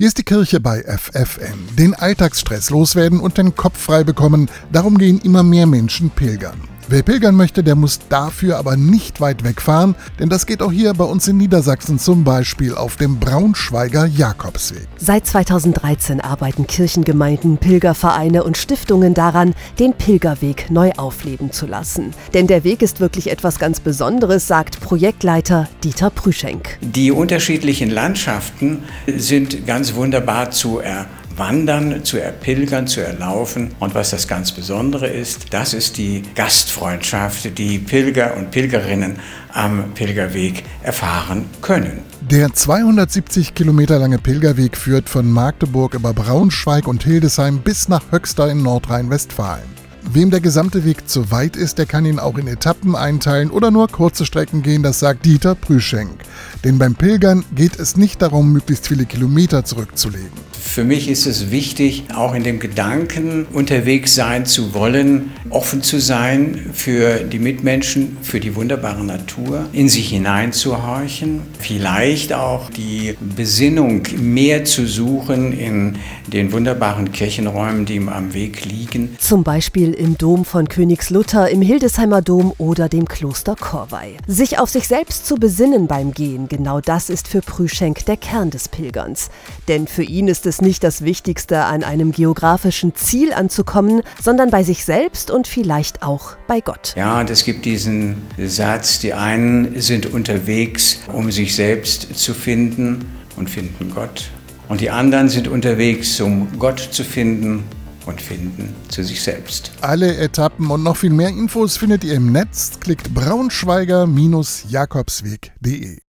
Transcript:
Hier ist die Kirche bei FFN. Den Alltagsstress loswerden und den Kopf frei bekommen, darum gehen immer mehr Menschen pilgern. Wer pilgern möchte, der muss dafür aber nicht weit wegfahren, denn das geht auch hier bei uns in Niedersachsen zum Beispiel auf dem Braunschweiger Jakobsweg. Seit 2013 arbeiten Kirchengemeinden, Pilgervereine und Stiftungen daran, den Pilgerweg neu aufleben zu lassen. Denn der Weg ist wirklich etwas ganz Besonderes, sagt Projektleiter Dieter Prüschenk. Die unterschiedlichen Landschaften sind ganz wunderbar zu erfahren Wandern, zu erpilgern, zu erlaufen. Und was das ganz Besondere ist, das ist die Gastfreundschaft, die Pilger und Pilgerinnen am Pilgerweg erfahren können. Der 270 Kilometer lange Pilgerweg führt von Magdeburg über Braunschweig und Hildesheim bis nach Höxter in Nordrhein-Westfalen. Wem der gesamte Weg zu weit ist, der kann ihn auch in Etappen einteilen oder nur kurze Strecken gehen, das sagt Dieter Prüschenk. Denn beim Pilgern geht es nicht darum, möglichst viele Kilometer zurückzulegen. Für mich ist es wichtig, auch in dem Gedanken unterwegs sein zu wollen, offen zu sein für die Mitmenschen, für die wunderbare Natur, in sich hineinzuhorchen, vielleicht auch die Besinnung mehr zu suchen in den wunderbaren Kirchenräumen, die ihm am Weg liegen. Zum Beispiel im Dom von Königslutter, im Hildesheimer Dom oder dem Kloster Korvei. Sich auf sich selbst zu besinnen beim Gehen, genau das ist für Prüschenk der Kern des Pilgerns. Denn für ihn ist es nicht das Wichtigste, an einem geografischen Ziel anzukommen, sondern bei sich selbst und vielleicht auch bei Gott. Ja, und es gibt diesen Satz, die einen sind unterwegs, um sich selbst zu finden und finden Gott. Und die anderen sind unterwegs, um Gott zu finden und finden zu sich selbst. Alle Etappen und noch viel mehr Infos findet ihr im Netz. Klickt braunschweiger-jakobsweg.de.